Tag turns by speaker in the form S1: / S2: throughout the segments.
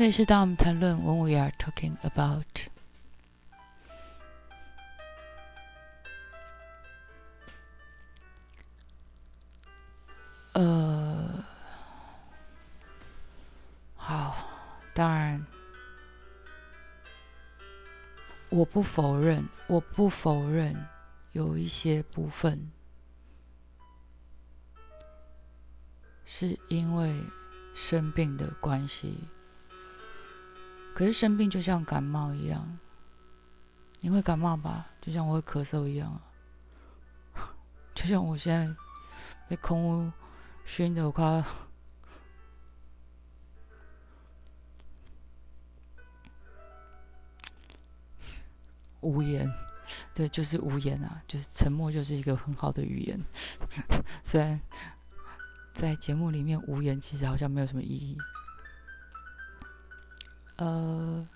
S1: 这里是当我们谈论 When we are talking about。呃，好，当然，我不否认，我不否认有一些部分是因为生病的关系。可是生病就像感冒一样，你会感冒吧？就像我会咳嗽一样，就像我现在被空污熏得，我快 无言。对，就是无言啊，就是沉默，就是一个很好的语言。虽然在节目里面无言，其实好像没有什么意义。呃，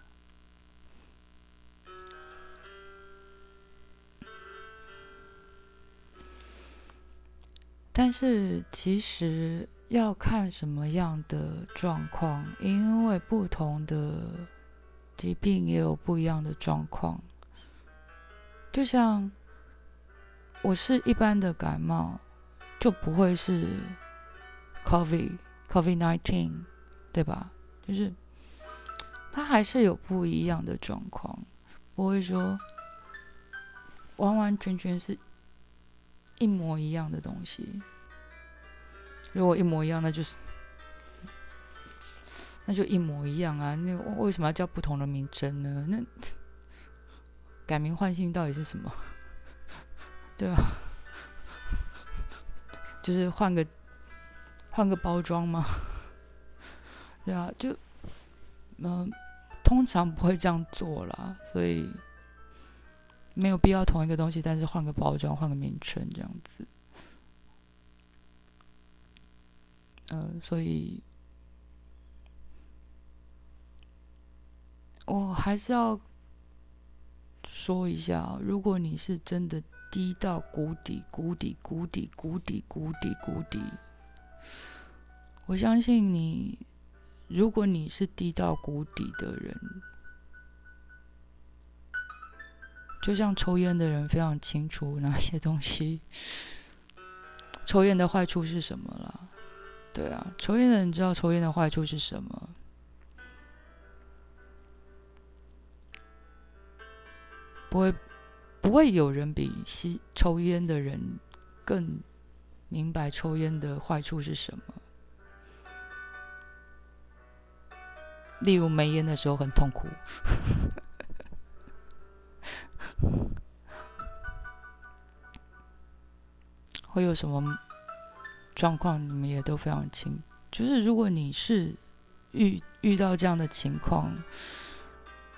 S1: 但是其实要看什么样的状况，因为不同的疾病也有不一样的状况。就像我是一般的感冒，就不会是 COVID COVID nineteen，对吧？就是。它还是有不一样的状况，不会说完完全全是一模一样的东西。如果一模一样，那就是那就一模一样啊！那为什么要叫不同的名称呢？那改名换姓到底是什么？对啊，就是换个换个包装吗？对啊，就嗯。通常不会这样做啦，所以没有必要同一个东西，但是换个包装、换个名称这样子。呃，所以我还是要说一下，如果你是真的低到谷底、谷底、谷底、谷底、谷底、谷底，我相信你。如果你是低到谷底的人，就像抽烟的人非常清楚 哪些东西，抽烟的坏处是什么了。对啊，抽烟的人知道抽烟的坏处是什么。不会，不会有人比吸抽烟的人更明白抽烟的坏处是什么。例如没烟的时候很痛苦，会有什么状况？你们也都非常清。就是如果你是遇遇到这样的情况，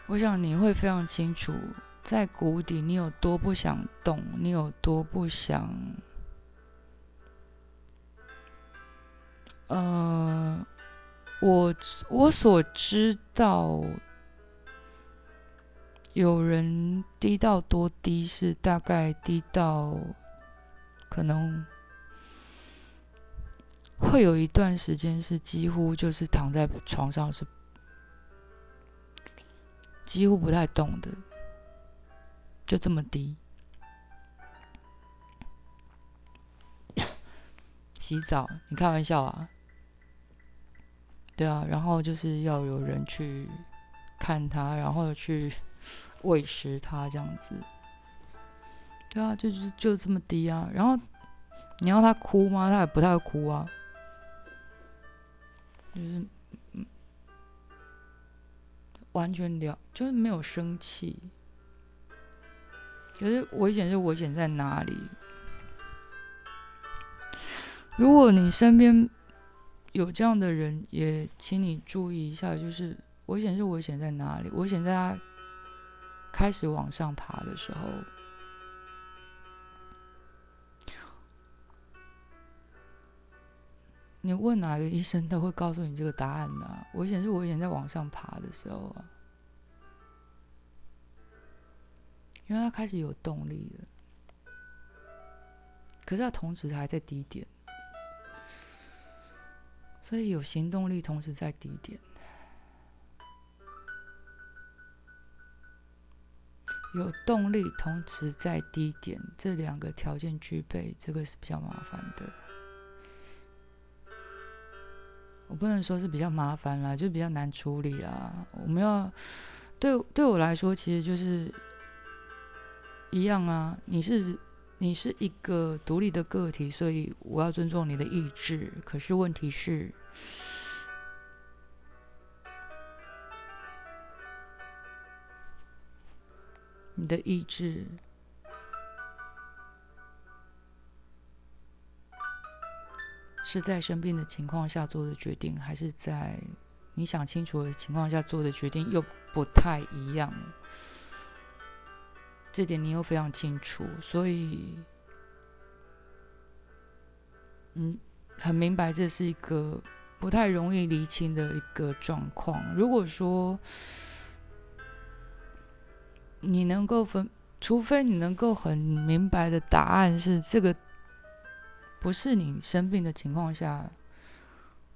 S1: 我想你会非常清楚，在谷底你有多不想动，你有多不想，呃。我我所知道，有人低到多低是大概低到，可能会有一段时间是几乎就是躺在床上是几乎不太动的，就这么低。洗澡？你开玩笑啊？对啊，然后就是要有人去看它，然后去 喂食它这样子。对啊，就是就这么低啊。然后你要它哭吗？它也不太哭啊。就是嗯完全了，就是没有生气。可是危险是危险在哪里？如果你身边。有这样的人，也请你注意一下，就是危险是危险在哪里？危险在他开始往上爬的时候。你问哪个医生都会告诉你这个答案的。危险是危险在往上爬的时候啊，因为他开始有动力了，可是他同时还在低点。所以有行动力同时在低点。有动力同时在低点这两个条件具备这个是比较麻烦的。我不能说是比较麻烦啦就比较难处理啦。我们要对对我来说其实就是一样啊你是你是一个独立的个体，所以我要尊重你的意志。可是问题是。你的意志是在生病的情况下做的决定，还是在你想清楚的情况下做的决定，又不太一样。这点你又非常清楚，所以，嗯，很明白这是一个不太容易厘清的一个状况。如果说，你能够分，除非你能够很明白的答案是这个，不是你生病的情况下，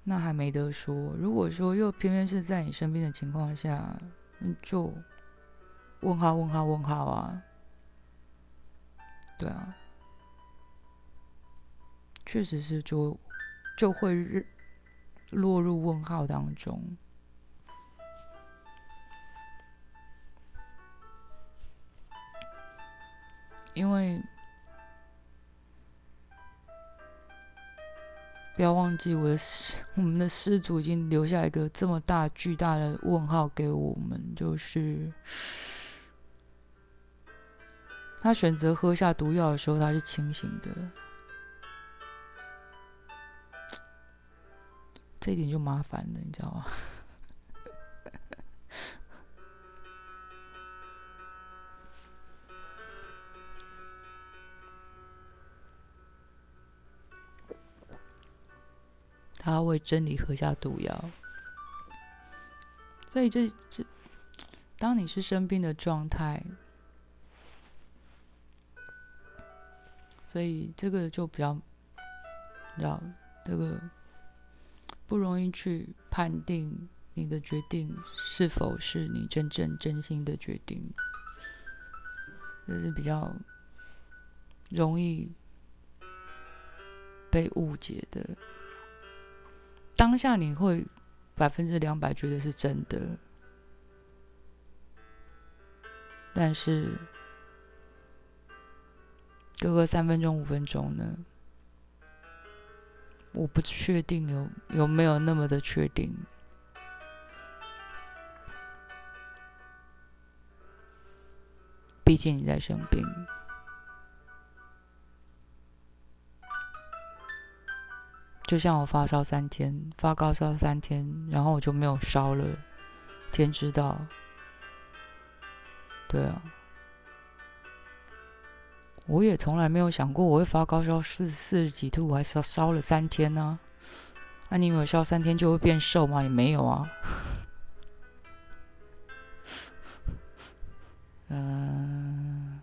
S1: 那还没得说。如果说又偏偏是在你生病的情况下，就问号问号问号啊，对啊，确实是就就会日落入问号当中。因为不要忘记，我的师，我们的师祖已经留下一个这么大巨大的问号给我们，就是他选择喝下毒药的时候，他是清醒的，这一点就麻烦了，你知道吗？他为真理喝下毒药，所以这这，当你是生病的状态，所以这个就比较，知道这个不容易去判定你的决定是否是你真正真心的决定，这是比较容易被误解的。当下你会百分之两百觉得是真的，但是隔个三分钟五分钟呢？我不确定有有没有那么的确定，毕竟你在生病。就像我发烧三天，发高烧三天，然后我就没有烧了，天知道。对啊，我也从来没有想过我会发高烧四四十几度，还烧烧了三天呢。那你有烧三天就会变瘦吗？也没有啊。嗯，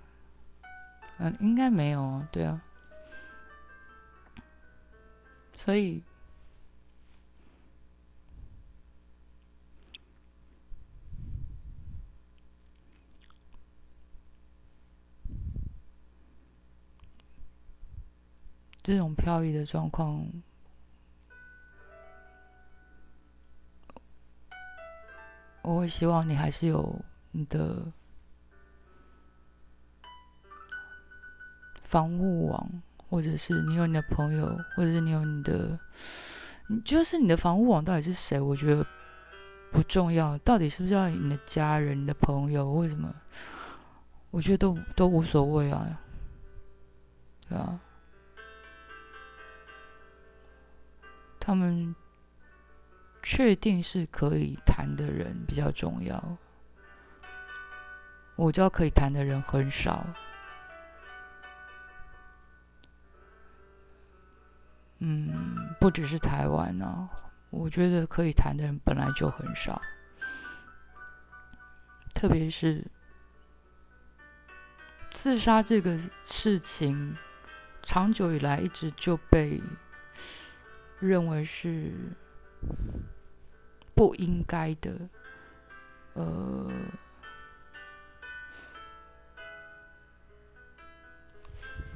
S1: 嗯，应该没有啊。对啊。所以，这种飘移的状况，我会希望你还是有你的防护网。或者是你有你的朋友，或者是你有你的，就是你的防护网到底是谁？我觉得不重要，到底是不是要你的家人、你的朋友，为什么？我觉得都都无所谓啊，对啊，他们确定是可以谈的人比较重要，我知道可以谈的人很少。嗯，不只是台湾呢，我觉得可以谈的人本来就很少，特别是自杀这个事情，长久以来一直就被认为是不应该的，呃，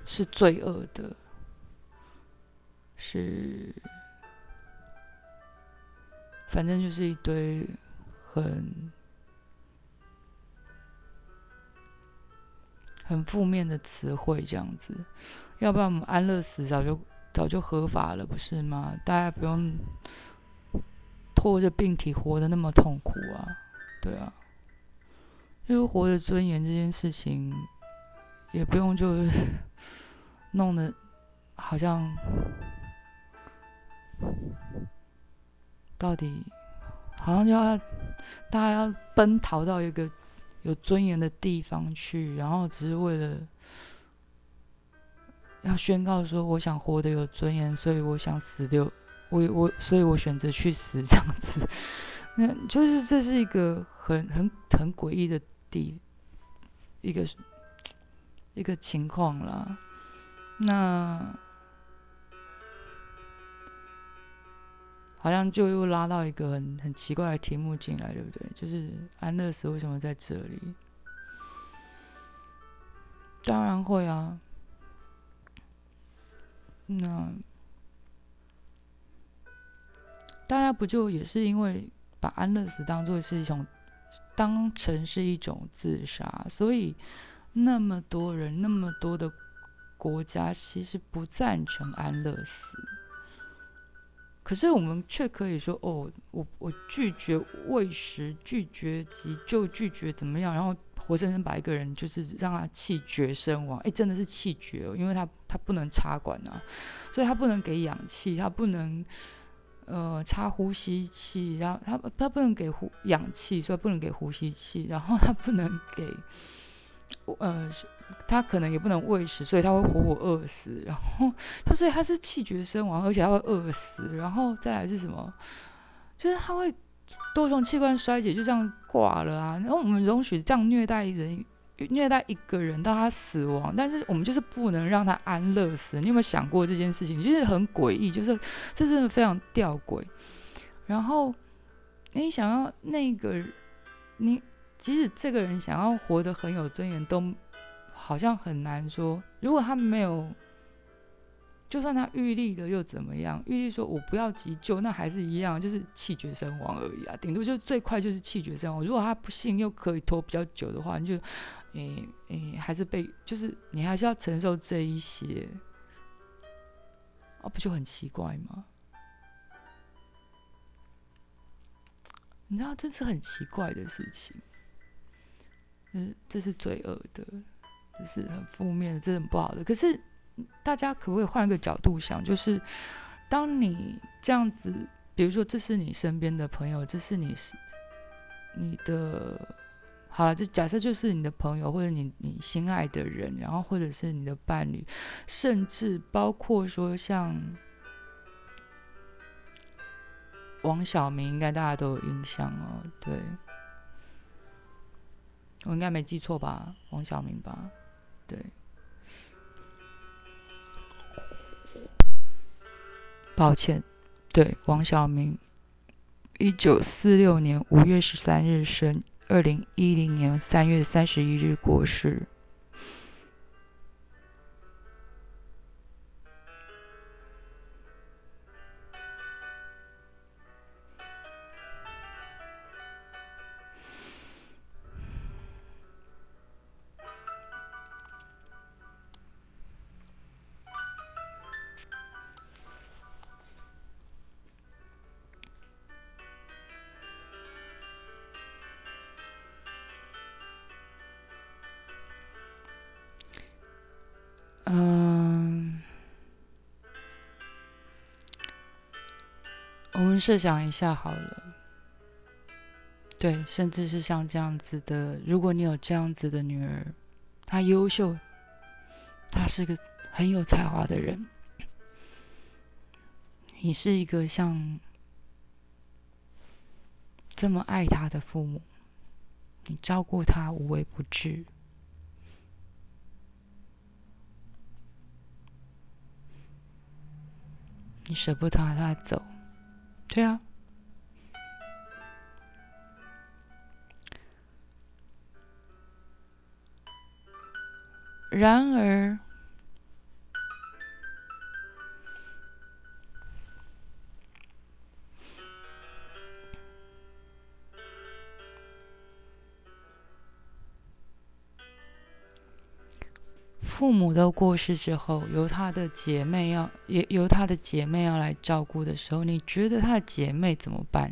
S1: 是罪恶的，是反正就是一堆很很负面的词汇这样子。要不然我们安乐死早就早就合法了，不是吗？大家不用拖着病体活得那么痛苦啊，对啊。因为活着尊严这件事情，也不用就是 弄得好像到底好像就要大家要奔逃到一个有尊严的地方去，然后只是为了要宣告说我想活得有尊严，所以我想死掉，我我所以我选择去死这样子，那就是这是一个很很很诡异的。第一个一个情况啦，那好像就又拉到一个很很奇怪的题目进来，对不对？就是安乐死为什么在这里？当然会啊，那大家不就也是因为把安乐死当做是一种。当成是一种自杀，所以那么多人、那么多的国家其实不赞成安乐死。可是我们却可以说：“哦，我我拒绝喂食，拒绝急救，拒绝怎么样？”然后活生生把一个人就是让他气绝身亡。哎，真的是气绝哦，因为他他不能插管啊，所以他不能给氧气，他不能。呃，插呼吸器，然后他他不能给呼氧气，所以不能给呼吸器，然后他不能给，呃，他可能也不能喂食，所以他会活活饿死。然后他所以他是气绝身亡，而且他会饿死。然后再来是什么？就是他会多重器官衰竭，就这样挂了啊。然后我们容许这样虐待人。虐待一个人到他死亡，但是我们就是不能让他安乐死。你有没有想过这件事情？就是很诡异，就是这真的非常吊诡。然后你想要那个，你即使这个人想要活得很有尊严，都好像很难说。如果他没有，就算他预立了又怎么样？预立说我不要急救，那还是一样，就是气绝身亡而已啊。顶多就最快就是气绝身亡。如果他不幸又可以拖比较久的话，你就。诶诶，还是被，就是你还是要承受这一些，啊，不就很奇怪吗？你知道这是很奇怪的事情，嗯，这是罪恶的，这是很负面的，这是很不好的。可是大家可不可以换一个角度想？就是当你这样子，比如说这是你身边的朋友，这是你是你的。好了，就假设就是你的朋友，或者你你心爱的人，然后或者是你的伴侣，甚至包括说像王小明，应该大家都有印象哦。对，我应该没记错吧？王小明吧？对，抱歉，对，王小明，一九四六年五月十三日生。二零一零年三月三十一日过世。我们设想一下好了，对，甚至是像这样子的，如果你有这样子的女儿，她优秀，她是个很有才华的人，你是一个像这么爱她的父母，你照顾她无微不至，你舍不得她走。对啊，然而，母都过世之后，由他的姐妹要也由他的姐妹要来照顾的时候，你觉得他的姐妹怎么办？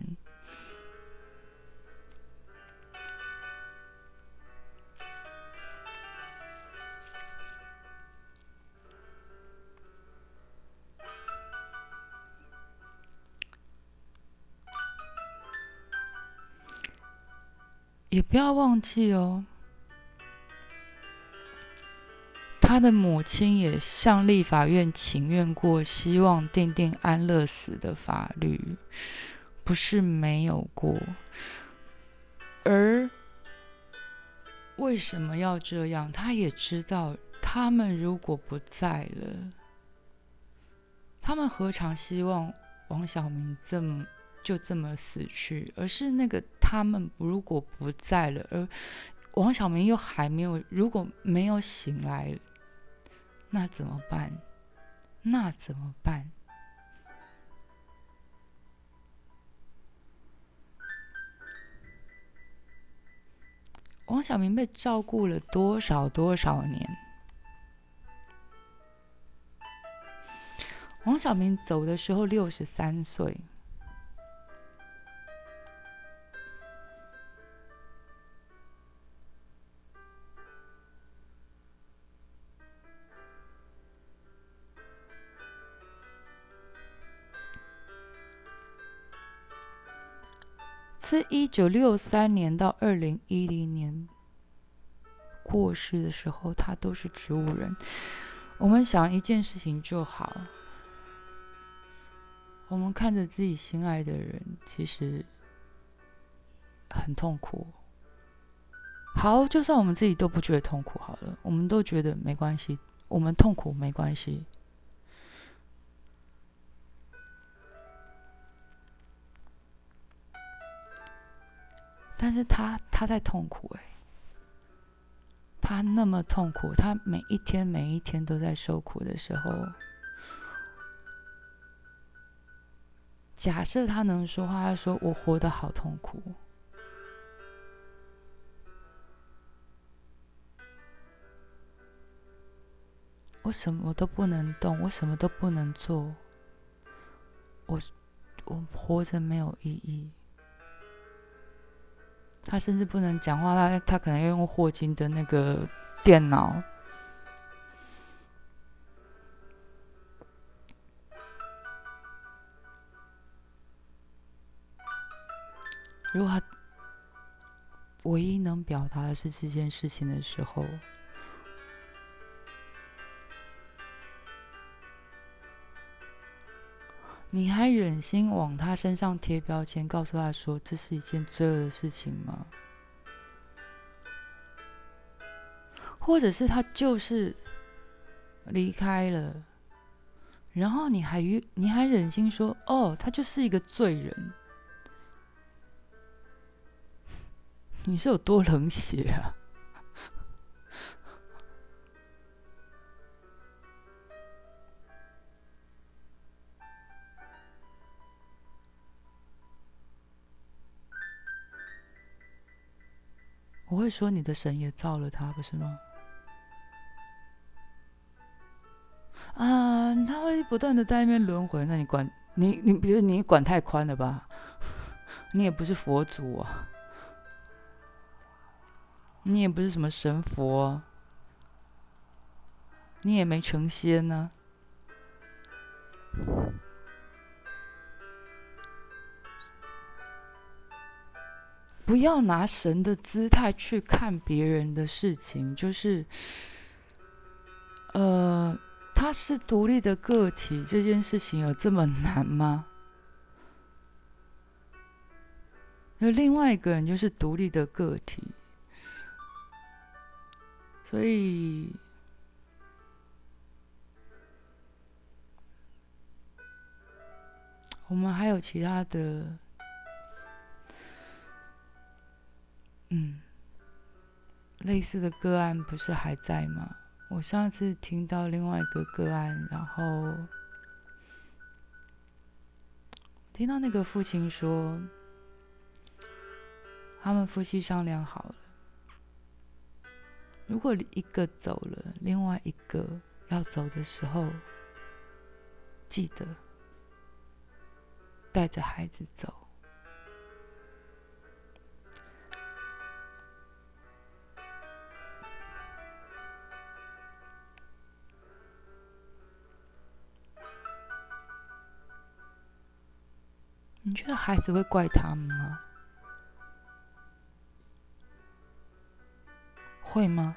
S1: 也不要忘记哦。他的母亲也向立法院请愿过，希望定定安乐死的法律，不是没有过。而为什么要这样？他也知道，他们如果不在了，他们何尝希望王小明这么就这么死去？而是那个他们如果不在了，而王小明又还没有，如果没有醒来。那怎么办？那怎么办？王小明被照顾了多少多少年？王小明走的时候六十三岁。九六三年到二零一零年过世的时候，他都是植物人。我们想一件事情就好，我们看着自己心爱的人，其实很痛苦。好，就算我们自己都不觉得痛苦，好了，我们都觉得没关系，我们痛苦没关系。但是他他在痛苦哎，他那么痛苦，他每一天每一天都在受苦的时候，假设他能说话，他说我活得好痛苦，我什么都不能动，我什么都不能做，我我活着没有意义。他甚至不能讲话，他他可能要用霍金的那个电脑。如果他唯一能表达的是这件事情的时候。你还忍心往他身上贴标签，告诉他说这是一件罪恶的事情吗？或者是他就是离开了，然后你还你还忍心说哦，他就是一个罪人？你是有多冷血啊？我会说你的神也造了他，不是吗？啊，他会不断的在那边轮回，那你管你你，比如你管太宽了吧？你也不是佛祖啊，你也不是什么神佛，你也没成仙呢。不要拿神的姿态去看别人的事情，就是，呃，他是独立的个体，这件事情有这么难吗？那另外一个人就是独立的个体，所以，我们还有其他的。嗯，类似的个案不是还在吗？我上次听到另外一个个案，然后听到那个父亲说，他们夫妻商量好了，如果一个走了，另外一个要走的时候，记得带着孩子走。你觉得孩子会怪他们吗？会吗？